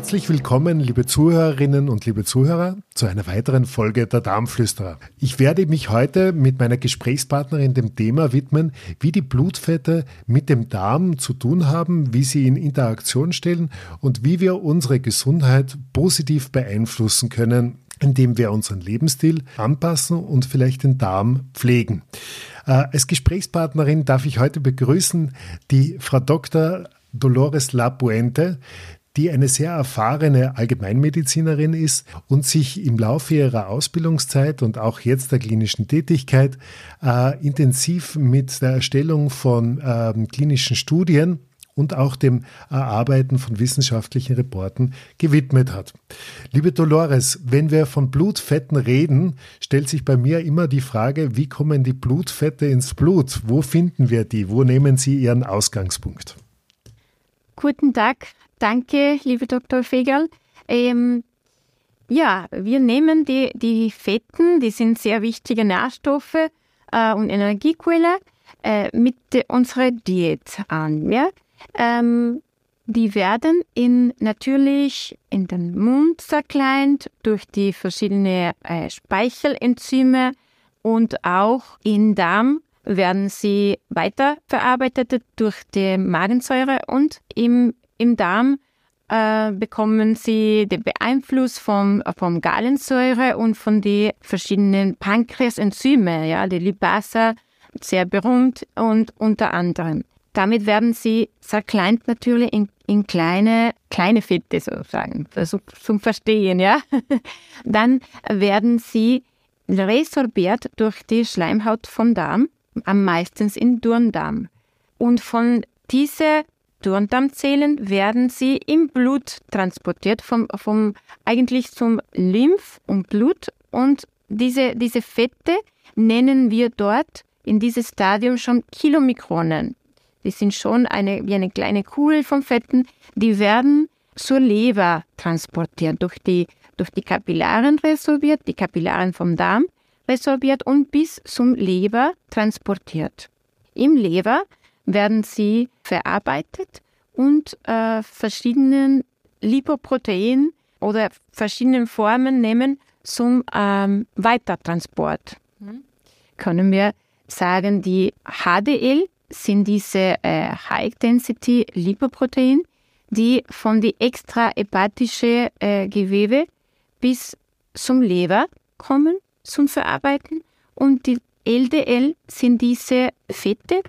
Herzlich willkommen, liebe Zuhörerinnen und liebe Zuhörer, zu einer weiteren Folge der Darmflüsterer. Ich werde mich heute mit meiner Gesprächspartnerin dem Thema widmen, wie die Blutfette mit dem Darm zu tun haben, wie sie in Interaktion stehen und wie wir unsere Gesundheit positiv beeinflussen können, indem wir unseren Lebensstil anpassen und vielleicht den Darm pflegen. Äh, als Gesprächspartnerin darf ich heute begrüßen die Frau Dr. Dolores Lapuente, die eine sehr erfahrene Allgemeinmedizinerin ist und sich im Laufe ihrer Ausbildungszeit und auch jetzt der klinischen Tätigkeit äh, intensiv mit der Erstellung von äh, klinischen Studien und auch dem Erarbeiten von wissenschaftlichen Reporten gewidmet hat. Liebe Dolores, wenn wir von Blutfetten reden, stellt sich bei mir immer die Frage, wie kommen die Blutfette ins Blut? Wo finden wir die? Wo nehmen sie ihren Ausgangspunkt? Guten Tag, danke, liebe Dr. Fegerl. Ähm, ja, wir nehmen die, die Fetten, die sind sehr wichtige Nährstoffe äh, und Energiequelle, äh, mit unserer Diät an. Ja? Ähm, die werden in, natürlich in den Mund zerkleint durch die verschiedenen äh, Speichelenzyme und auch im Darm werden sie weiterverarbeitet durch die Magensäure und im, im Darm äh, bekommen sie den Beeinfluss vom, vom Gallensäure und von den verschiedenen Pankreasenzyme, ja, die Lipasa, sehr berühmt und unter anderem. Damit werden sie zerkleint natürlich in, in kleine, kleine Fette sozusagen, also zum Verstehen, ja. Dann werden sie resorbiert durch die Schleimhaut vom Darm, am meisten in Durndarm. Und von diese Durndarmzellen werden sie im Blut transportiert, vom, vom eigentlich zum Lymph und Blut. Und diese, diese Fette nennen wir dort in diesem Stadium schon Kilomikronen. Die sind schon eine, wie eine kleine Kugel von Fetten. Die werden zur Leber transportiert, durch die, durch die Kapillaren resorbiert, die Kapillaren vom Darm resorbiert und bis zum Leber transportiert. Im Leber werden sie verarbeitet und äh, verschiedenen Lipoproteinen oder verschiedenen Formen nehmen zum ähm, Weitertransport. Mhm. Können wir sagen, die HDL sind diese äh, High-Density Lipoprotein, die von die extrahepatische äh, Gewebe bis zum Leber kommen zum Verarbeiten und die LDL sind diese Fette,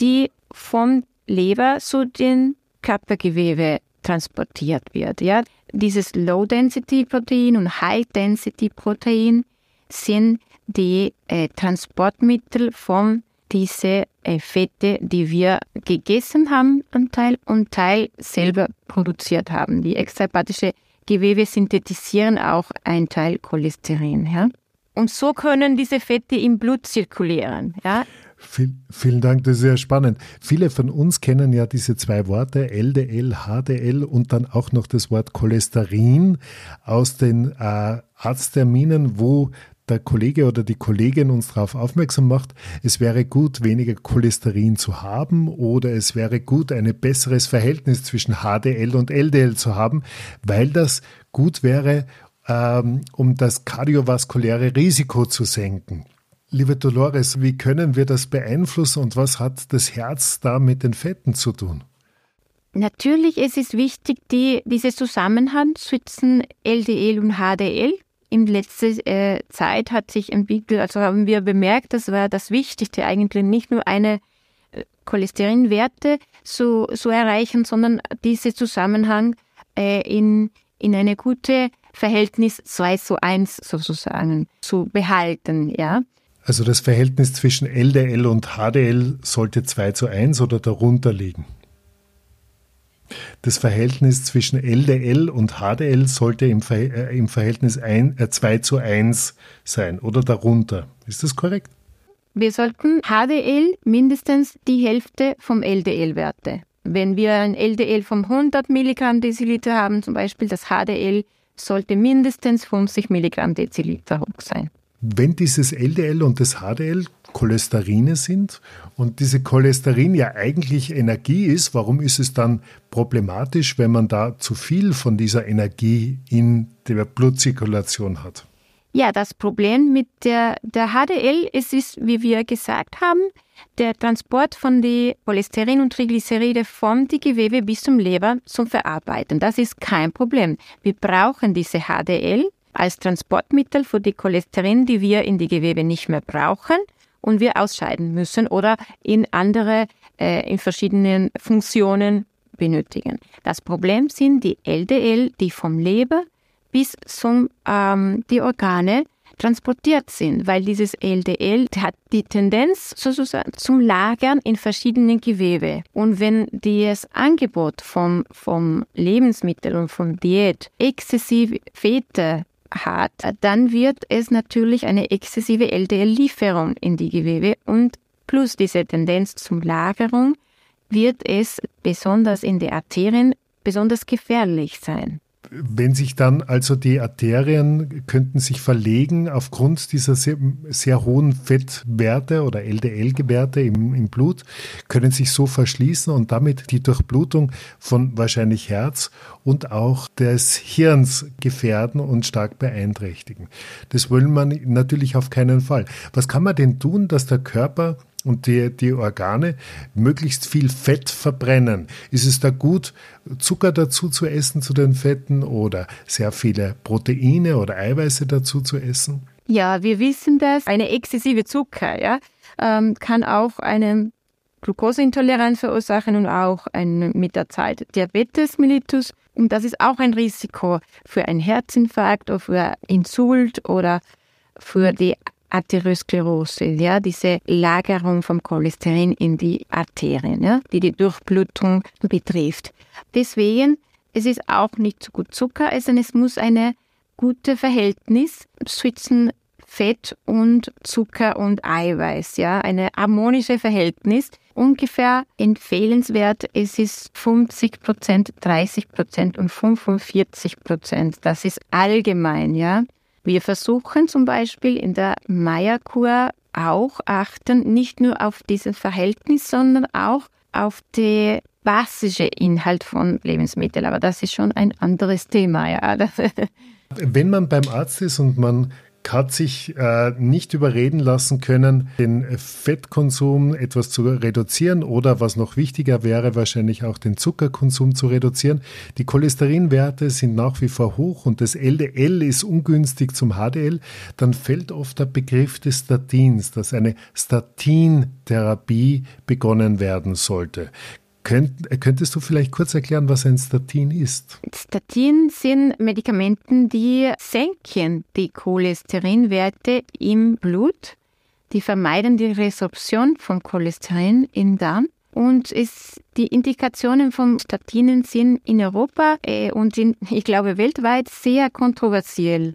die vom Leber zu den Körpergewebe transportiert wird. Ja? Dieses Low-Density-Protein und High-Density-Protein sind die äh, Transportmittel von diese äh, Fette, die wir gegessen haben, ein Teil und Teil selber produziert haben. Die extrahepatische Gewebe synthetisieren auch ein Teil Cholesterin. Ja? Und so können diese Fette im Blut zirkulieren. Ja? Viel, vielen Dank, das ist sehr spannend. Viele von uns kennen ja diese zwei Worte, LDL, HDL und dann auch noch das Wort Cholesterin aus den äh, Arztterminen, wo der Kollege oder die Kollegin uns darauf aufmerksam macht, es wäre gut, weniger Cholesterin zu haben oder es wäre gut, ein besseres Verhältnis zwischen HDL und LDL zu haben, weil das gut wäre, ähm, um das kardiovaskuläre Risiko zu senken. Liebe Dolores, wie können wir das beeinflussen und was hat das Herz da mit den Fetten zu tun? Natürlich es ist wichtig, die, diese Zusammenhang zwischen LDL und HDL. In letzter äh, Zeit hat sich entwickelt, also haben wir bemerkt, das war das Wichtigste eigentlich, nicht nur eine äh, Cholesterinwerte zu, zu erreichen, sondern diese Zusammenhang äh, in, in eine gute Verhältnis 2 zu 1 sozusagen zu behalten, ja. Also das Verhältnis zwischen LDL und HDL sollte 2 zu 1 oder darunter liegen. Das Verhältnis zwischen LDL und HDL sollte im, äh, Verhältnis ein, äh, 2 zu 1 sein oder darunter. Ist das korrekt? Wir sollten HDL mindestens die Hälfte vom LDL-Werte. Wenn wir ein LDL von 100 Milligramm Deziliter haben, zum Beispiel das HDL sollte mindestens 50 Milligramm Deziliter hoch sein. Wenn dieses LDL und das HDL Cholesterine sind und diese Cholesterin ja eigentlich Energie ist, warum ist es dann problematisch, wenn man da zu viel von dieser Energie in der Blutzirkulation hat? Ja, das Problem mit der, der HDL es ist, wie wir gesagt haben, der Transport von den Cholesterin und Triglyceride vom die Gewebe bis zum Leber zum Verarbeiten. Das ist kein Problem. Wir brauchen diese HDL als Transportmittel für die Cholesterin, die wir in die Gewebe nicht mehr brauchen und wir ausscheiden müssen oder in andere, äh, in verschiedenen Funktionen benötigen. Das Problem sind die LDL, die vom Leber bis zum ähm, die Organe transportiert sind, weil dieses LDL hat die Tendenz sozusagen zum Lagern in verschiedenen Gewebe. Und wenn das Angebot vom, vom Lebensmittel und vom Diät exzessiv Fette hat, dann wird es natürlich eine exzessive LDL-Lieferung in die Gewebe und plus diese Tendenz zum Lagerung wird es besonders in den Arterien besonders gefährlich sein. Wenn sich dann also die Arterien könnten sich verlegen aufgrund dieser sehr, sehr hohen Fettwerte oder LDL-Werte im, im Blut, können sich so verschließen und damit die Durchblutung von wahrscheinlich Herz und auch des Hirns gefährden und stark beeinträchtigen. Das wollen man natürlich auf keinen Fall. Was kann man denn tun, dass der Körper und die, die Organe möglichst viel Fett verbrennen. Ist es da gut, Zucker dazu zu essen zu den Fetten oder sehr viele Proteine oder Eiweiße dazu zu essen? Ja, wir wissen das. Eine exzessive Zucker ja, ähm, kann auch eine Glukoseintoleranz verursachen und auch ein, mit der Zeit Diabetes mellitus. Und das ist auch ein Risiko für einen Herzinfarkt oder für Insult oder für die Arteriosklerose, ja, diese Lagerung vom Cholesterin in die Arterien, ja, die die Durchblutung betrifft. Deswegen, es ist auch nicht zu gut Zucker essen, es muss eine gute Verhältnis zwischen Fett und Zucker und Eiweiß, ja, eine harmonische Verhältnis. Ungefähr empfehlenswert, es ist 50 Prozent, 30 Prozent und 45 Prozent. Das ist allgemein, ja. Wir versuchen zum Beispiel in der Meierkur auch achten, nicht nur auf dieses Verhältnis, sondern auch auf den basische Inhalt von Lebensmitteln. Aber das ist schon ein anderes Thema. Ja. Wenn man beim Arzt ist und man hat sich äh, nicht überreden lassen können, den Fettkonsum etwas zu reduzieren oder was noch wichtiger wäre, wahrscheinlich auch den Zuckerkonsum zu reduzieren. Die Cholesterinwerte sind nach wie vor hoch und das LDL ist ungünstig zum HDL. Dann fällt oft der Begriff des Statins, dass eine Statintherapie begonnen werden sollte. Könnt, könntest du vielleicht kurz erklären, was ein Statin ist? Statin sind Medikamente, die senken die Cholesterinwerte im Blut. Die vermeiden die Resorption von Cholesterin im Darm. Und es, die Indikationen von Statinen sind in Europa äh, und in, ich glaube weltweit sehr kontroversiell.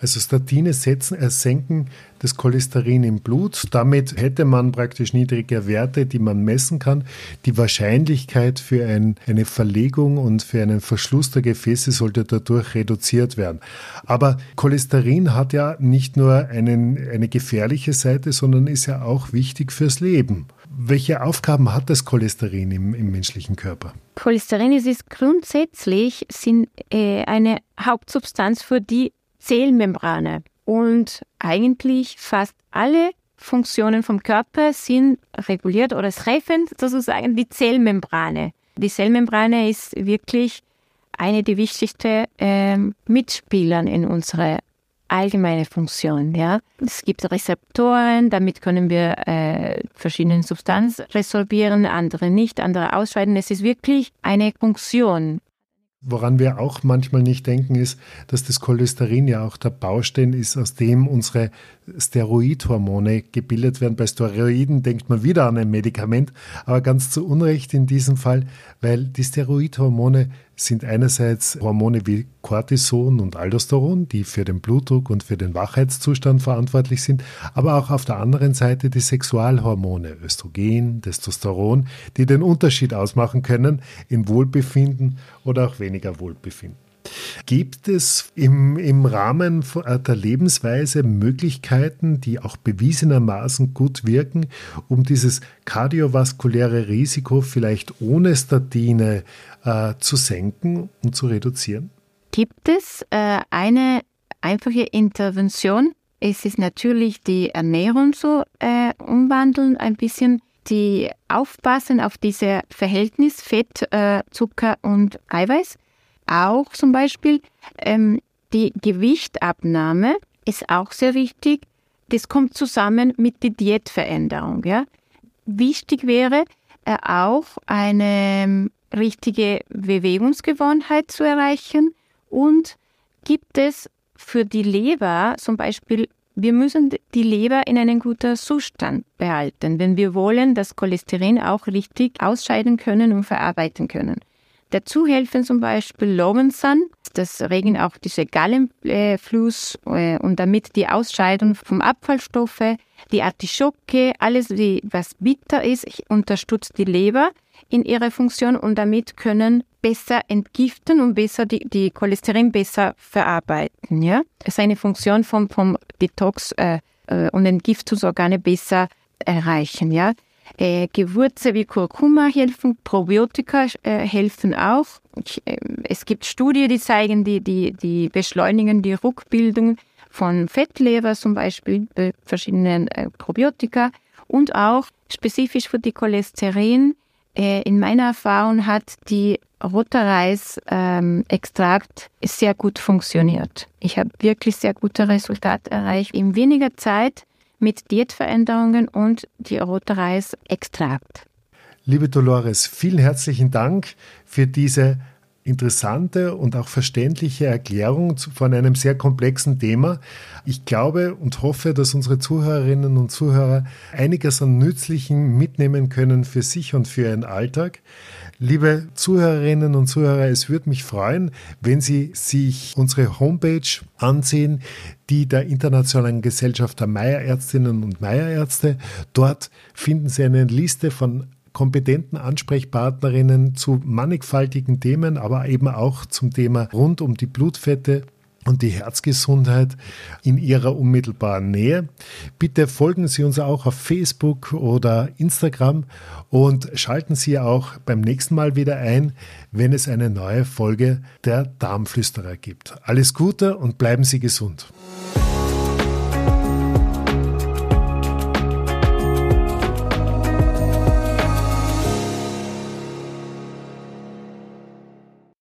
Also Statine setzen, äh, senken das Cholesterin im Blut. Damit hätte man praktisch niedrige Werte, die man messen kann. Die Wahrscheinlichkeit für ein, eine Verlegung und für einen Verschluss der Gefäße sollte dadurch reduziert werden. Aber Cholesterin hat ja nicht nur einen, eine gefährliche Seite, sondern ist ja auch wichtig fürs Leben. Welche Aufgaben hat das Cholesterin im, im menschlichen Körper? Cholesterin ist grundsätzlich sind, äh, eine Hauptsubstanz für die Zellmembrane. Und eigentlich fast alle Funktionen vom Körper sind reguliert oder treffen sozusagen die Zellmembrane. Die Zellmembrane ist wirklich eine der wichtigsten äh, Mitspieler in unserer allgemeine Funktion. Ja, es gibt Rezeptoren, damit können wir äh, verschiedene Substanzen resorbieren, andere nicht, andere ausscheiden. Es ist wirklich eine Funktion. Woran wir auch manchmal nicht denken, ist, dass das Cholesterin ja auch der Baustein ist, aus dem unsere Steroidhormone gebildet werden. Bei Steroiden denkt man wieder an ein Medikament, aber ganz zu Unrecht in diesem Fall, weil die Steroidhormone sind einerseits Hormone wie Cortison und Aldosteron, die für den Blutdruck und für den Wachheitszustand verantwortlich sind, aber auch auf der anderen Seite die Sexualhormone Östrogen, Testosteron, die den Unterschied ausmachen können in Wohlbefinden oder auch weniger Wohlbefinden. Gibt es im, im Rahmen äh, der Lebensweise Möglichkeiten, die auch bewiesenermaßen gut wirken, um dieses kardiovaskuläre Risiko vielleicht ohne Statine äh, zu senken und zu reduzieren? Gibt es äh, eine einfache Intervention? Es ist natürlich die Ernährung so äh, umwandeln, ein bisschen die aufpassen auf dieses Verhältnis Fett, äh, Zucker und Eiweiß. Auch zum Beispiel ähm, die Gewichtabnahme ist auch sehr wichtig. Das kommt zusammen mit der Diätveränderung. Ja? Wichtig wäre äh, auch eine ähm, richtige Bewegungsgewohnheit zu erreichen und gibt es für die Leber zum Beispiel wir müssen die Leber in einem guten Zustand behalten, wenn wir wollen, dass Cholesterin auch richtig ausscheiden können und verarbeiten können. Dazu helfen zum Beispiel Lowensan, das regen auch diese Gallenfluss äh, und damit die Ausscheidung vom Abfallstoffe, die Artischocke, alles, was bitter ist, unterstützt die Leber in ihrer Funktion und damit können besser entgiften und besser die, die Cholesterin besser verarbeiten. Ja, es Funktion vom, vom Detox äh, äh, und Entgiftungsorgane besser erreichen. Ja, äh, Gewürze wie Kurkuma helfen, Probiotika äh, helfen auch. Ich, äh, es gibt Studien, die zeigen, die, die, die beschleunigen die Rückbildung von Fettleber zum Beispiel, bei verschiedenen äh, Probiotika und auch spezifisch für die Cholesterin äh, in meiner Erfahrung hat die roter Reis-Extrakt ähm, sehr gut funktioniert. Ich habe wirklich sehr gute Resultate erreicht. In weniger Zeit mit Diätveränderungen und die rote Reis-Extrakt. Liebe Dolores, vielen herzlichen Dank für diese interessante und auch verständliche Erklärung von einem sehr komplexen Thema. Ich glaube und hoffe, dass unsere Zuhörerinnen und Zuhörer einiges an Nützlichen mitnehmen können für sich und für ihren Alltag. Liebe Zuhörerinnen und Zuhörer, es würde mich freuen, wenn Sie sich unsere Homepage ansehen, die der Internationalen Gesellschaft der Meierärztinnen und Meierärzte. Dort finden Sie eine Liste von kompetenten Ansprechpartnerinnen zu mannigfaltigen Themen, aber eben auch zum Thema rund um die Blutfette und die Herzgesundheit in Ihrer unmittelbaren Nähe. Bitte folgen Sie uns auch auf Facebook oder Instagram und schalten Sie auch beim nächsten Mal wieder ein, wenn es eine neue Folge der Darmflüsterer gibt. Alles Gute und bleiben Sie gesund.